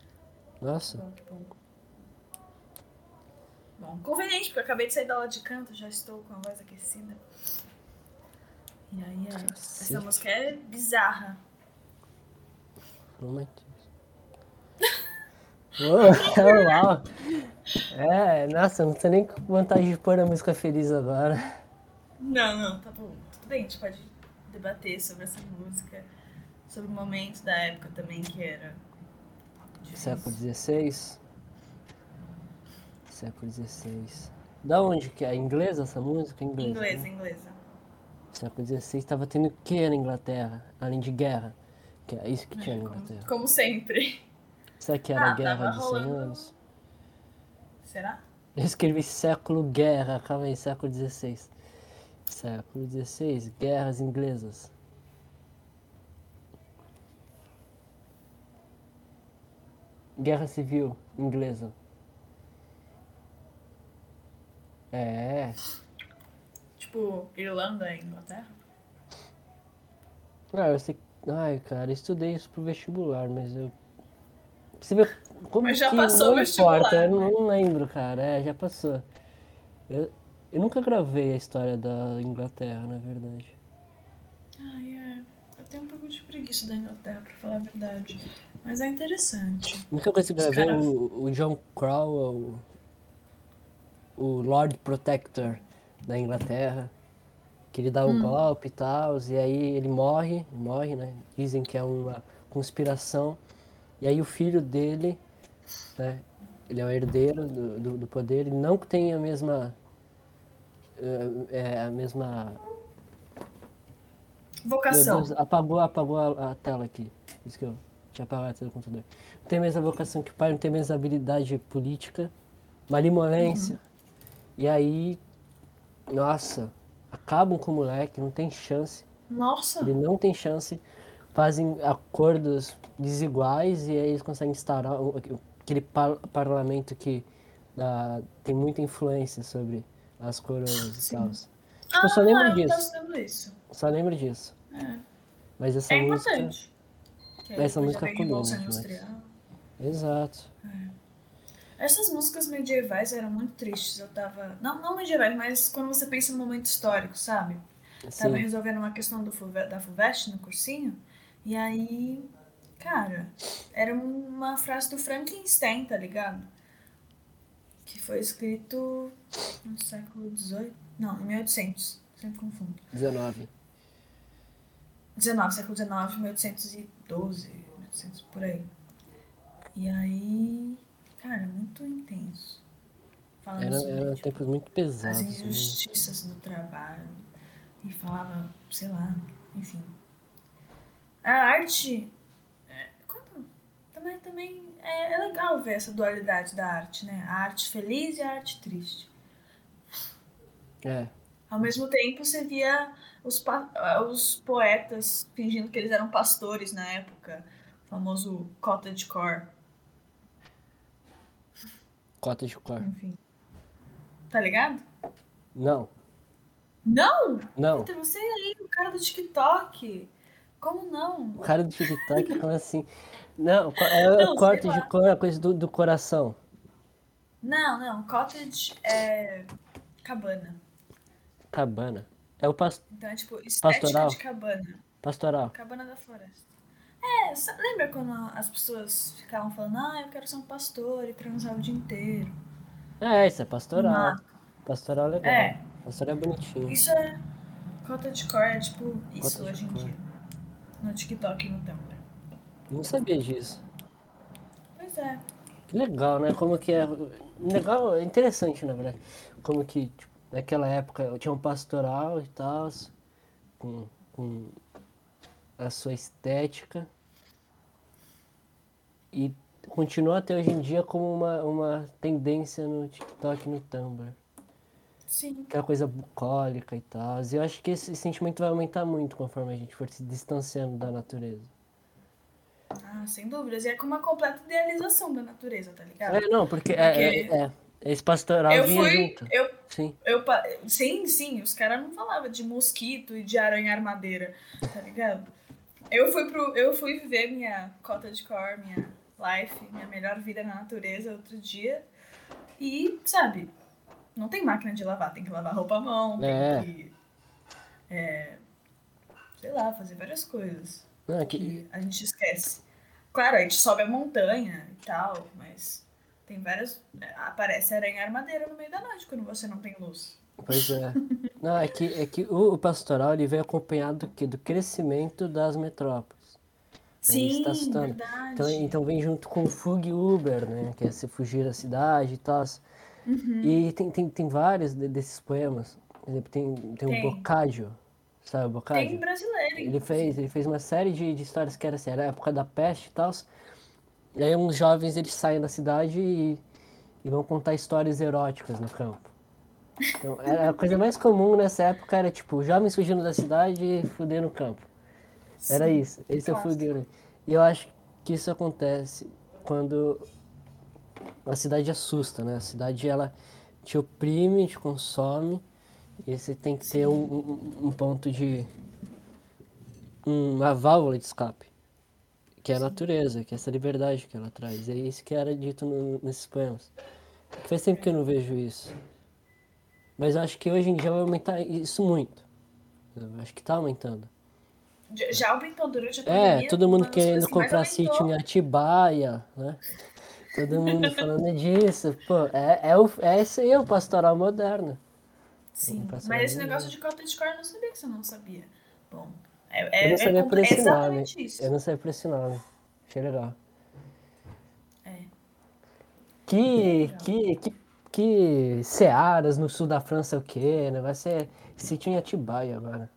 [SPEAKER 1] Nossa.
[SPEAKER 2] Bom, que bom. Bom, conveniente, porque eu acabei de sair da aula de canto, já estou com a voz aquecida. E aí, é, essa música é bizarra.
[SPEAKER 1] Deus. Oh, uau. É, nossa, não tenho nem vontade de pôr a música feliz agora.
[SPEAKER 2] Não, não, tá bom. Tudo bem, a gente pode debater sobre essa música, sobre o momento da época também que era.
[SPEAKER 1] Século XVI. Século XVI. Da onde que é? Inglesa essa música? Inglesa.
[SPEAKER 2] Inglesa,
[SPEAKER 1] né?
[SPEAKER 2] inglesa.
[SPEAKER 1] Século XVI estava tendo o que na Inglaterra? Além de guerra. Que é isso que tinha na
[SPEAKER 2] Como,
[SPEAKER 1] Inglaterra.
[SPEAKER 2] como sempre.
[SPEAKER 1] Será que era a
[SPEAKER 2] Ah,
[SPEAKER 1] guerra de 100
[SPEAKER 2] rolando-
[SPEAKER 1] anos?
[SPEAKER 2] Será?
[SPEAKER 1] Eu escrevi século guerra, calma aí, século XVI. Século XVI, guerras inglesas. Guerra civil inglesa. É,
[SPEAKER 2] Tipo, Irlanda e Inglaterra?
[SPEAKER 1] ah, eu sei. Ai, cara, eu estudei isso pro vestibular, mas eu. Você vê como
[SPEAKER 2] Mas já passou
[SPEAKER 1] não importa, eu não lembro, cara. É, já passou. Eu, eu nunca gravei a história da Inglaterra, na verdade.
[SPEAKER 2] Ai, é. Eu tenho um pouco de preguiça da Inglaterra, pra falar a verdade. Mas é interessante.
[SPEAKER 1] A única coisa que gravei
[SPEAKER 2] caras-
[SPEAKER 1] o, o John Cromwell, o, o Lord Protector da Inglaterra, que ele dá o
[SPEAKER 2] Hum.
[SPEAKER 1] golpe e tal, e aí ele morre, morre, né? Dizem que é uma conspiração. E aí o filho dele, né? Ele é o herdeiro do, do, do poder, ele não tem a mesma. É, a mesma.
[SPEAKER 2] Vocação.
[SPEAKER 1] Deus, apagou, apagou a, a tela aqui. Isso que eu tinha apagado a tela do computador. Não tem a mesma vocação que o pai, não tem a mesma habilidade política, malemolência. E aí, nossa, acabam com o moleque, não tem chance.
[SPEAKER 2] Nossa!
[SPEAKER 1] Ele não tem chance. Fazem acordos desiguais e aí eles conseguem instaurar o- aquele par- parlamento que dá- tem muita influência sobre as coroas e tal. Tipo, eu só lembro
[SPEAKER 2] ah,
[SPEAKER 1] disso.
[SPEAKER 2] tava isso.
[SPEAKER 1] Só lembro disso.
[SPEAKER 2] É,
[SPEAKER 1] Mas essa
[SPEAKER 2] é
[SPEAKER 1] música.
[SPEAKER 2] importante.
[SPEAKER 1] Essa música ficou demais.
[SPEAKER 2] Industrial.
[SPEAKER 1] Exato.
[SPEAKER 2] Essas músicas medievais eram muito tristes. Eu tava. Não, não medievais, mas quando você pensa no momento histórico, sabe? Tava
[SPEAKER 1] Sim.
[SPEAKER 2] resolvendo uma questão do da FUVEST no cursinho. E aí, cara, era uma frase do Frankenstein, tá ligado? Que foi escrito no século XVIII. Não, em 1800. Sempre confundo.
[SPEAKER 1] 19.
[SPEAKER 2] 19, século XIX, 1812, 1800, por aí. E aí, cara, muito intenso. Falando
[SPEAKER 1] Era,
[SPEAKER 2] sobre
[SPEAKER 1] era
[SPEAKER 2] tipo,
[SPEAKER 1] tempos muito
[SPEAKER 2] as
[SPEAKER 1] pesados. né?
[SPEAKER 2] injustiças do trabalho. E falava, sei lá, enfim. A arte. É, também também é, é legal ver essa dualidade da arte, né? A arte feliz e a arte triste.
[SPEAKER 1] É,
[SPEAKER 2] Ao mesmo tempo, você via os, os poetas fingindo que eles eram pastores na época. O famoso cottagecore,
[SPEAKER 1] cor.
[SPEAKER 2] enfim. Tá ligado?
[SPEAKER 1] Não.
[SPEAKER 2] Não!
[SPEAKER 1] Não.
[SPEAKER 2] Vitor, você aí, o cara do TikTok. Como não?
[SPEAKER 1] O cara do TikTok fala assim. Não, é
[SPEAKER 2] Não,
[SPEAKER 1] o corte de cor, a coisa do, do coração.
[SPEAKER 2] Não, não. Cottage é cabana.
[SPEAKER 1] Cabana. É o pas-
[SPEAKER 2] Então é tipo estética
[SPEAKER 1] Pastoral.
[SPEAKER 2] de cabana.
[SPEAKER 1] pastoral.
[SPEAKER 2] Cabana da floresta. É, lembra quando as pessoas ficavam falando, ah, eu quero ser um pastor e transar o dia inteiro?
[SPEAKER 1] É, isso é pastoral.
[SPEAKER 2] Mato.
[SPEAKER 1] Pastoral é legal.
[SPEAKER 2] É.
[SPEAKER 1] Pastoral é bonitinho.
[SPEAKER 2] Isso é cottagecore, é tipo isso hoje em dia. No TikTok e no Tumblr.
[SPEAKER 1] Não sabia disso.
[SPEAKER 2] Pois é.
[SPEAKER 1] Que legal, né? Como que é. Legal, é interessante, na verdade. Como que, tipo, naquela época eu tinha um pastoral e tal, com, com a sua estética. E continua até hoje em dia como uma, uma tendência no TikTok e no Tumblr.
[SPEAKER 2] Sim.
[SPEAKER 1] Aquela coisa bucólica e tal. E eu acho que esse sentimento vai aumentar muito conforme a gente for se distanciando da natureza.
[SPEAKER 2] Ah, sem dúvidas. E é com uma completa idealização da natureza, tá ligado?
[SPEAKER 1] É, não, porque, é,
[SPEAKER 2] Porque-
[SPEAKER 1] é, é, esse pastoral
[SPEAKER 2] eu
[SPEAKER 1] vinha
[SPEAKER 2] fui.
[SPEAKER 1] junto.
[SPEAKER 2] Eu,
[SPEAKER 1] Sim.
[SPEAKER 2] eu, sim, sim, os caras não falavam de mosquito e de aranha armadeira, tá ligado? Eu fui, pro, eu fui viver minha cota de cor, minha life, minha melhor vida na natureza outro dia. E, sabe, não tem máquina de lavar, tem que lavar roupa à mão, tem
[SPEAKER 1] É.
[SPEAKER 2] que. é, sei lá, fazer várias coisas
[SPEAKER 1] Não, é que,
[SPEAKER 2] que a gente esquece. Claro, a gente sobe a montanha e tal, mas tem várias. Aparece aranha armadeira no meio da noite quando você não tem luz.
[SPEAKER 1] Pois é. Não, é que, é que o, o pastoral ele vem acompanhado do quê? Do crescimento das metrópoles.
[SPEAKER 2] Sim,
[SPEAKER 1] está assustando.
[SPEAKER 2] verdade.
[SPEAKER 1] Então, então vem junto com o Fug Uber, né? Que é se fugir da cidade e tal.
[SPEAKER 2] Uhum.
[SPEAKER 1] E tem, tem, tem vários de- desses poemas. Por exemplo, tem, tem,
[SPEAKER 2] Tem.
[SPEAKER 1] o Boccaccio. Sabe Boccaccio?
[SPEAKER 2] Tem brasileiro.
[SPEAKER 1] Ele fez, ele fez uma série de, de histórias que era assim, era a época da peste e tal. E aí uns jovens eles saem da cidade e, e vão contar histórias eróticas no campo. Então, era a coisa mais comum nessa época era tipo, jovens fugindo da cidade e fuder no campo. Era
[SPEAKER 2] Sim,
[SPEAKER 1] isso. Esse é o fugueiro. E eu acho que isso acontece quando a cidade assusta, né? A cidade ela te oprime, te consome, e você tem que ter um, um- um ponto de. uma válvula de escape. Que é a natureza, que é essa liberdade que ela traz. É isso que era dito no- nesses poemas. Faz tempo que eu não vejo isso. Mas eu acho que hoje em dia vai aumentar isso muito. Eu acho que tá aumentando.
[SPEAKER 2] Já- Já aumentou durante a pandemia.
[SPEAKER 1] É, todo mundo querendo comprar sítio em Atibaia, né? Todo mundo falando disso. Pô, é, é, o, é esse aí, o pastoral moderno.
[SPEAKER 2] Sim, mas esse negócio de cota de cor eu não sabia que você não sabia. Bom, é,
[SPEAKER 1] Eu
[SPEAKER 2] é,
[SPEAKER 1] não sabia
[SPEAKER 2] é,
[SPEAKER 1] por
[SPEAKER 2] é
[SPEAKER 1] esse nome.
[SPEAKER 2] exatamente isso.
[SPEAKER 1] Eu não sabia por esse nome. Achei legal.
[SPEAKER 2] É.
[SPEAKER 1] Que, que, que, que Searas no sul da França é o quê? O negócio é sítio em Atibaia agora.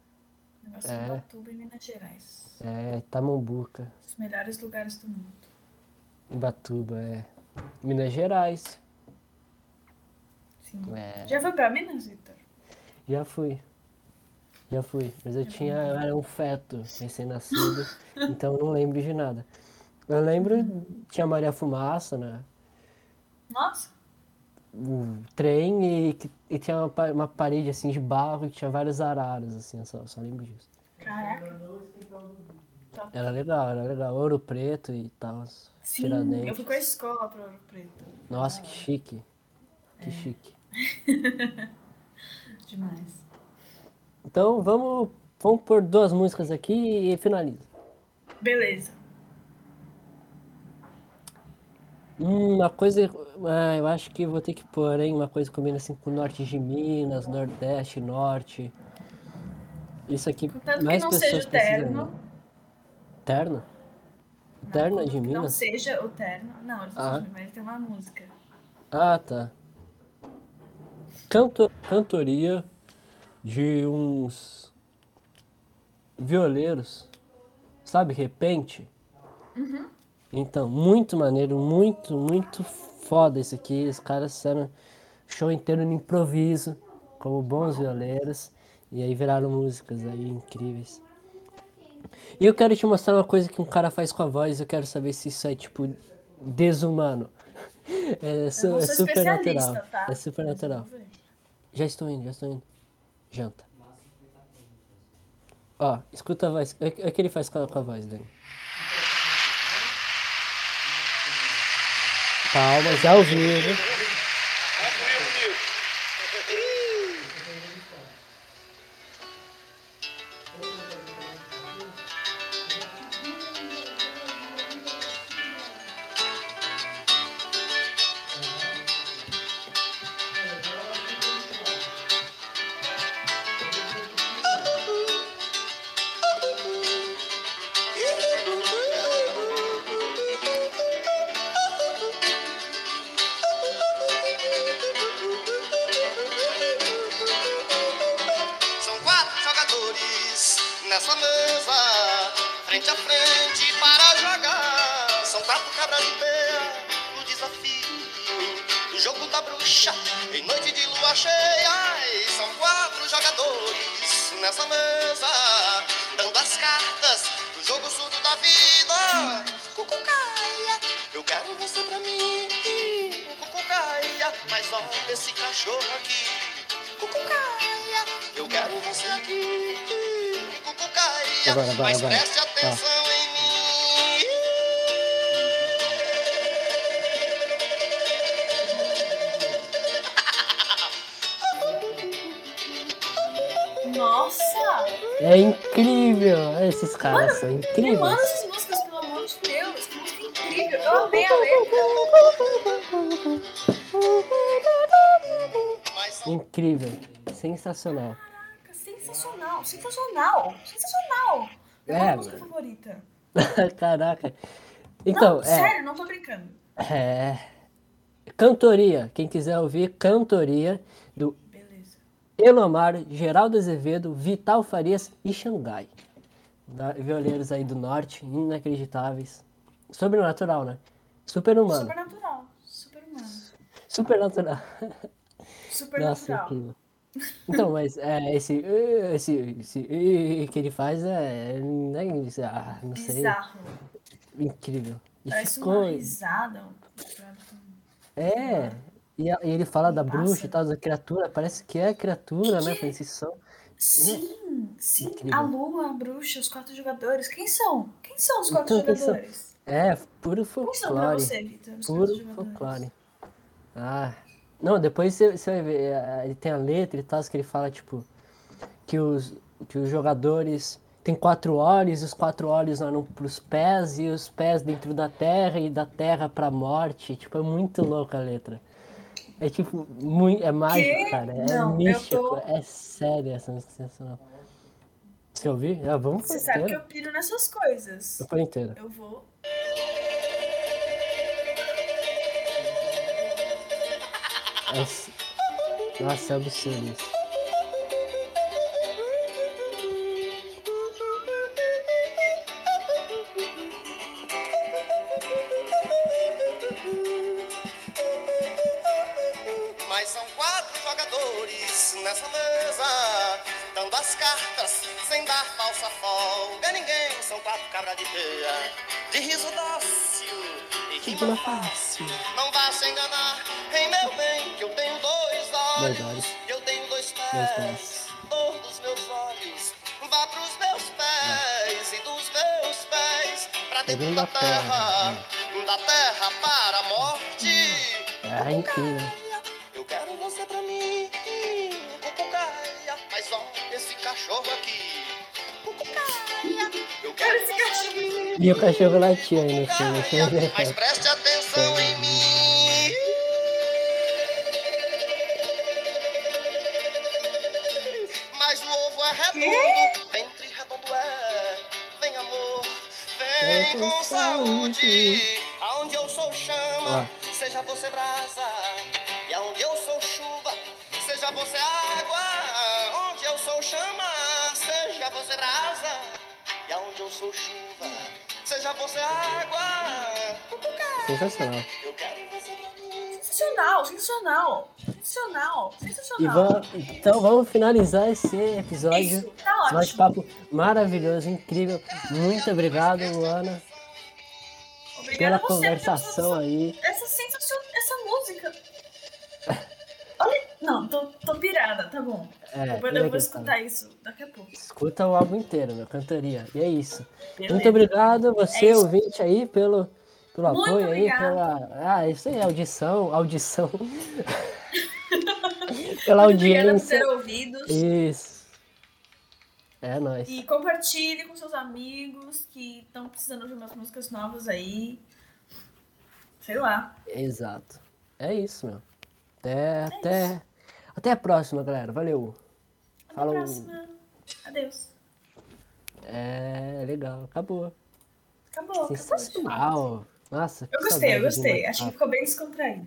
[SPEAKER 2] Negócio
[SPEAKER 1] É.
[SPEAKER 2] de Batuba e Minas Gerais.
[SPEAKER 1] É, Tamambuca,
[SPEAKER 2] Os melhores lugares do mundo.
[SPEAKER 1] Ubatuba, é. Minas Gerais.
[SPEAKER 2] Sim.
[SPEAKER 1] É.
[SPEAKER 2] Já foi pra Minas, Vitor?
[SPEAKER 1] Já fui. Já fui. Mas eu tinha. Eu era um feto recém-nascido, então eu não lembro de nada. Eu lembro, tinha Maria Fumaça, né?
[SPEAKER 2] Nossa,
[SPEAKER 1] O trem e, que- e tinha uma, uma parede assim de barro e tinha vários araras, assim, eu só, só lembro disso.
[SPEAKER 2] caraca.
[SPEAKER 1] Era legal, era legal. Ouro preto e tal.
[SPEAKER 2] Sim,
[SPEAKER 1] Tiradentes.
[SPEAKER 2] eu fui com a escola pro Ouro Preto.
[SPEAKER 1] Nossa, que chique. Que
[SPEAKER 2] É.
[SPEAKER 1] chique.
[SPEAKER 2] Demais.
[SPEAKER 1] Então vamos, vamos pôr duas músicas aqui e finaliza.
[SPEAKER 2] Beleza.
[SPEAKER 1] Hum, uma coisa. ah, eu acho que vou ter que pôr, hein? Uma coisa que combina assim com o norte de Minas, Nordeste, Norte. Isso aqui,
[SPEAKER 2] Contanto que
[SPEAKER 1] mais
[SPEAKER 2] não
[SPEAKER 1] pessoas
[SPEAKER 2] seja o
[SPEAKER 1] precisam
[SPEAKER 2] terno.
[SPEAKER 1] ver. Terno? Terno é de
[SPEAKER 2] Não
[SPEAKER 1] Minas?
[SPEAKER 2] seja o terno. Não, ele
[SPEAKER 1] Ah.
[SPEAKER 2] mas ele tem uma música.
[SPEAKER 1] Ah, tá. Canto, cantoria de uns violeiros, sabe, repente? Então, muito maneiro, muito, muito foda isso aqui. Os caras fizeram show inteiro no improviso, como bons violeiros, e aí viraram músicas aí incríveis. E eu quero te mostrar uma coisa que um cara faz com a voz, eu quero saber se isso é, tipo, desumano. É, su- é super natural.
[SPEAKER 2] tá?
[SPEAKER 1] É super natural. Já estou indo, já estou indo. Janta. Ó, escuta a voz. É, que ele faz com a, com a voz dele. Palmas ao vivo.
[SPEAKER 2] Né?
[SPEAKER 1] É incrível! Esses caras são
[SPEAKER 2] Me
[SPEAKER 1] incríveis.
[SPEAKER 2] manda essas músicas, pelo amor de Deus. Que música incrível. Eu amei a letra.
[SPEAKER 8] São
[SPEAKER 1] Incrível. Sensacional.
[SPEAKER 2] Caraca, sensacional. Sensacional. Sensacional. Minha
[SPEAKER 1] É,
[SPEAKER 2] música
[SPEAKER 1] mano.
[SPEAKER 2] favorita.
[SPEAKER 1] Caraca. Então,
[SPEAKER 2] não,
[SPEAKER 1] é,
[SPEAKER 2] sério, não tô brincando.
[SPEAKER 1] é. Cantoria. Quem quiser ouvir, cantoria do. Elomar, Geraldo Azevedo, Vital Farias e Xangai. Da- Violeiros aí do norte, inacreditáveis. Sobrenatural, né? Super-humano.
[SPEAKER 2] Supernatural. Super-humano.
[SPEAKER 1] Supernatural. Nossa,
[SPEAKER 2] Supernatural.
[SPEAKER 1] incrível. Então, mas é, esse, eh, esse, esse eh, que ele faz é, né, ah, não sei,
[SPEAKER 2] Bizarro.
[SPEAKER 1] incrível. E
[SPEAKER 2] Parece
[SPEAKER 1] ficou,
[SPEAKER 2] uma risada.
[SPEAKER 1] é, e, a- e ele fala da bruxa e tal, da criatura, parece que é criatura, né, Francisco? São-
[SPEAKER 2] Sim, sim.
[SPEAKER 1] Incrível.
[SPEAKER 2] A lua, a bruxa, os quatro jogadores. Quem são? Quem são os quatro
[SPEAKER 1] Então, quem são?
[SPEAKER 2] jogadores?
[SPEAKER 1] É, puro
[SPEAKER 2] Quem são pra
[SPEAKER 1] folclore.
[SPEAKER 2] você, Vitor? Os
[SPEAKER 1] Puro
[SPEAKER 2] jogadores.
[SPEAKER 1] folclore. Ah. Não, depois você, você vai ver. eh, Ele tem a letra e tal, que ele fala, tipo, que os, que os jogadores têm quatro olhos, e os quatro olhos olham pros pés, e os pés dentro da terra, e da terra pra morte. Tipo, é muito louca a letra. É tipo, muito, é mágico, cara. É
[SPEAKER 2] Não,
[SPEAKER 1] místico.
[SPEAKER 2] tô-
[SPEAKER 1] É sério essa sensacional. Você ouviu? Ah, vamos
[SPEAKER 2] Você sabe que
[SPEAKER 1] inteiro.
[SPEAKER 2] eu piro nessas coisas.
[SPEAKER 1] Eu por inteiro.
[SPEAKER 2] Eu vou.
[SPEAKER 1] Nossa, é absurdo isso. Terra,
[SPEAKER 8] terra, da terra para a morte.
[SPEAKER 1] É incrível.
[SPEAKER 8] Eu quero você pra mim, cucucaia. Mas ó, esse cachorro aqui, cucucaia. Eu quero esse cachorro.
[SPEAKER 1] E o cachorro latia aí no filme.
[SPEAKER 8] Cucucaia, Mas preste atenção em mim. Mas o ovo é redondo, vem
[SPEAKER 1] com
[SPEAKER 8] saúde. Aonde eu sou chama, seja você brasa. E aonde eu sou chuva, seja você água. Onde eu sou chama, seja você brasa. E aonde eu sou chuva, seja você água.
[SPEAKER 1] Sensacional.
[SPEAKER 8] Eu quero você pra mim.
[SPEAKER 2] Sensacional, sensacional. Sensacional,
[SPEAKER 1] E
[SPEAKER 2] sensacional.
[SPEAKER 1] vamos, então vamos finalizar esse episódio.
[SPEAKER 2] Isso, tá ótimo.
[SPEAKER 1] bate-papo maravilhoso, incrível. Muito obrigado, Luana,
[SPEAKER 2] Obrigada
[SPEAKER 1] pela
[SPEAKER 2] você
[SPEAKER 1] conversação aí.
[SPEAKER 2] Essa sensação, essa música. Olha, Não, tô, tô pirada, tá bom.
[SPEAKER 1] É,
[SPEAKER 2] eu vou, eu
[SPEAKER 1] legal,
[SPEAKER 2] vou escutar isso daqui a pouco.
[SPEAKER 1] Escuta o álbum inteiro, meu, cantoria. E é isso.
[SPEAKER 2] Beleza.
[SPEAKER 1] Muito obrigado você,
[SPEAKER 2] É
[SPEAKER 1] ouvinte aí, pelo, pelo
[SPEAKER 2] Muito
[SPEAKER 1] apoio aí,
[SPEAKER 2] obrigada.
[SPEAKER 1] pela. Ah, isso aí, audição, audição. pela
[SPEAKER 2] Muito obrigada por
[SPEAKER 1] audiência.
[SPEAKER 2] ter ouvido.
[SPEAKER 1] Isso. É nóis.
[SPEAKER 2] E compartilhe com seus amigos que estão precisando de umas músicas novas aí. Sei lá.
[SPEAKER 1] Exato. É isso, meu. Até, até, até a próxima, galera. Valeu.
[SPEAKER 2] Até
[SPEAKER 1] Falou.
[SPEAKER 2] a próxima. Adeus.
[SPEAKER 1] É legal. Acabou.
[SPEAKER 2] Acabou. acabou.
[SPEAKER 1] Sensacional. Nossa. que
[SPEAKER 2] Eu gostei, eu gostei. Acho que ficou bem descontraído.